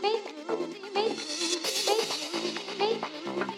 Thank you.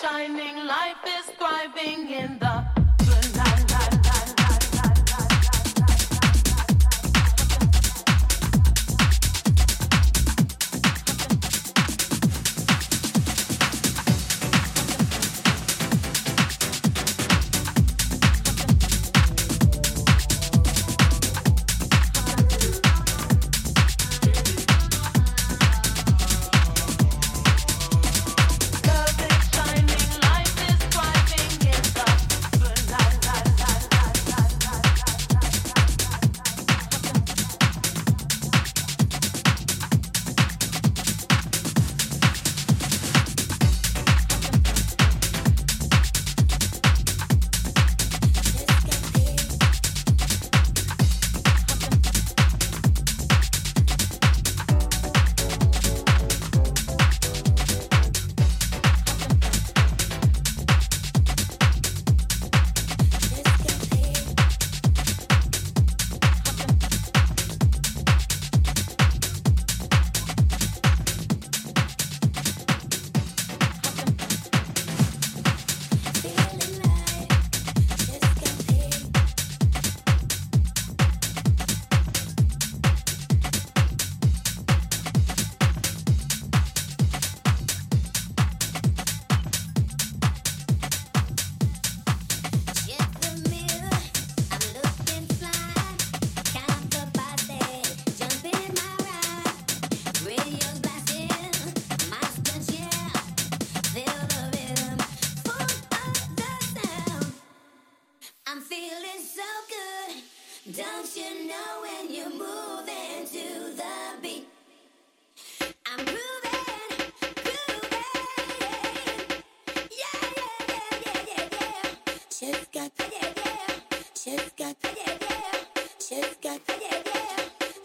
Shining, life is thriving in the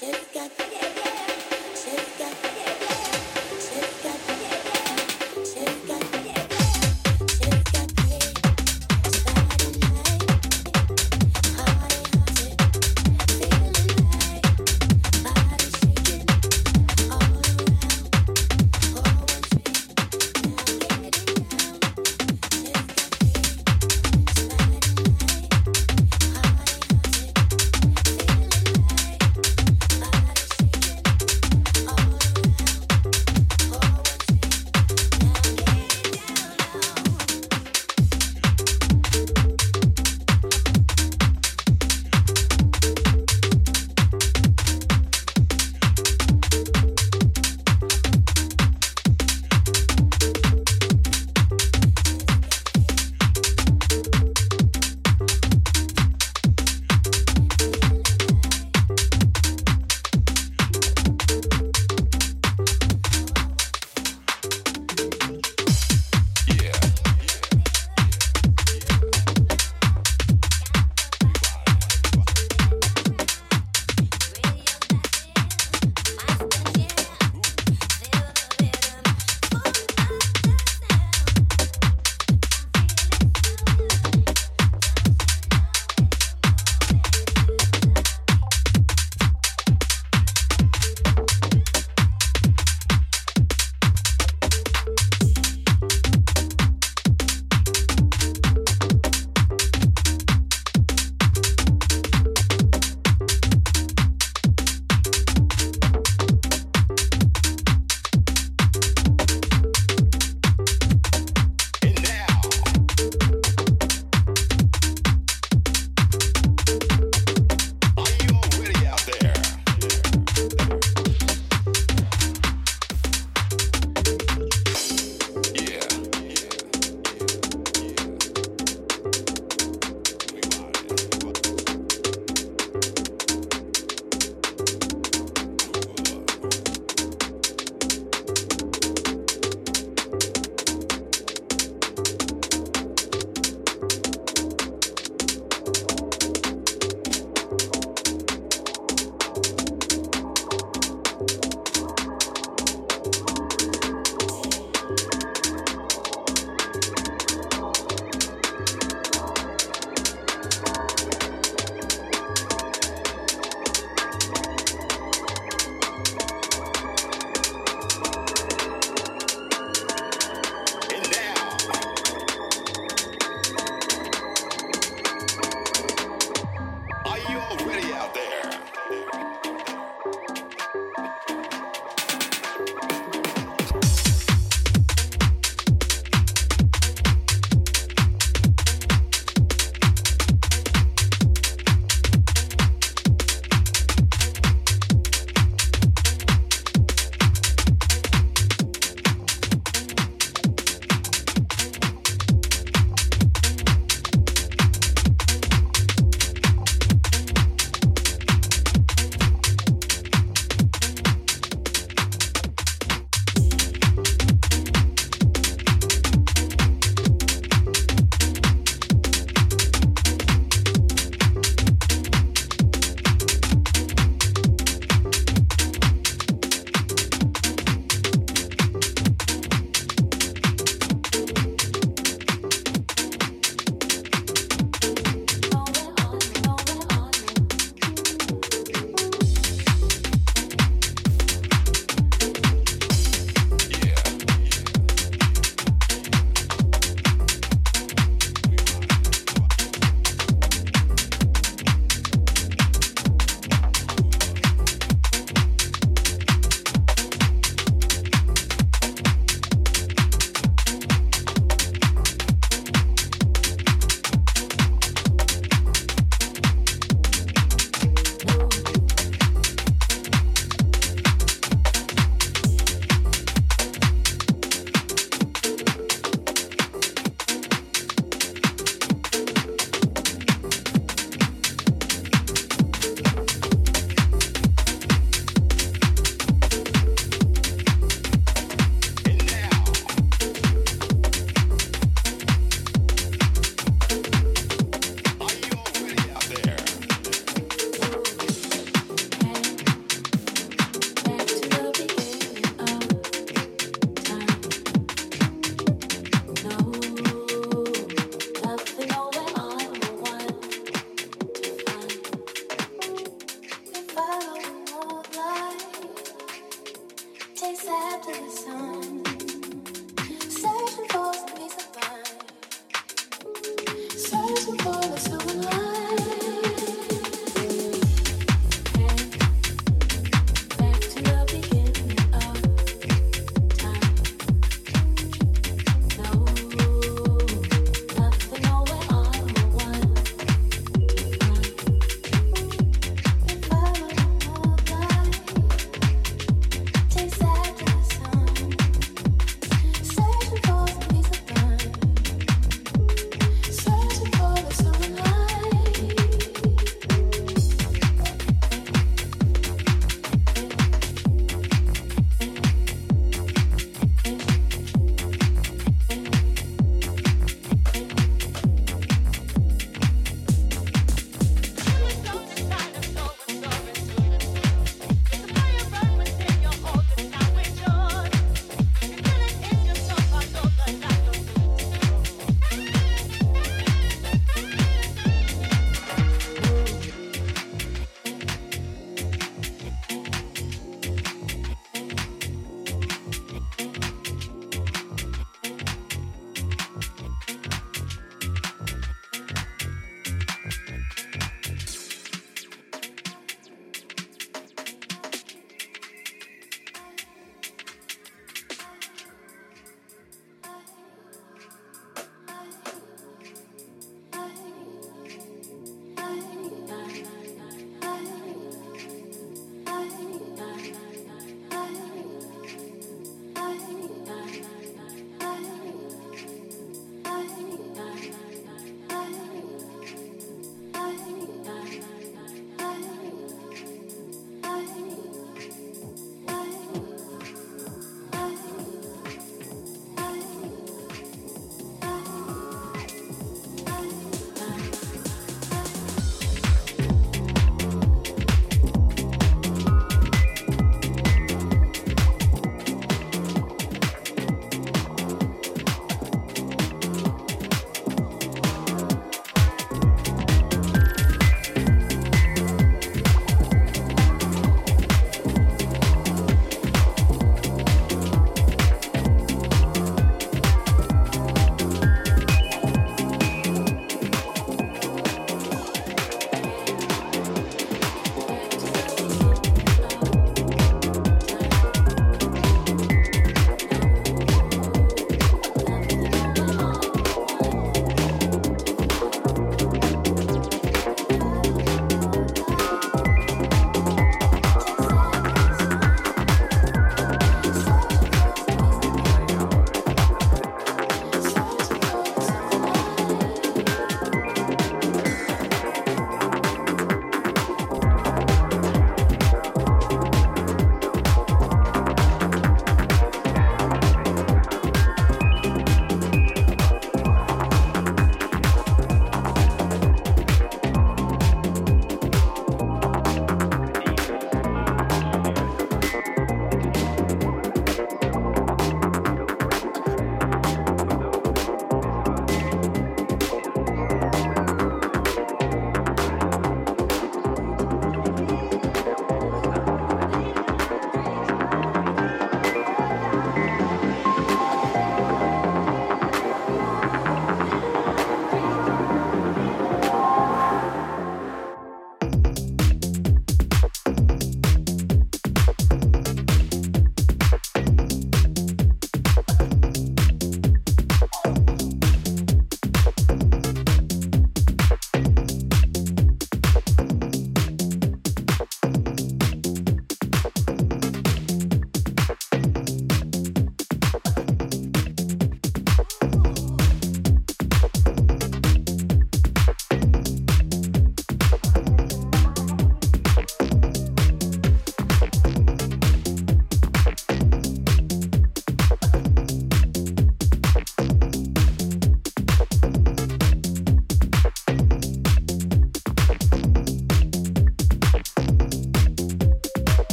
Should've got the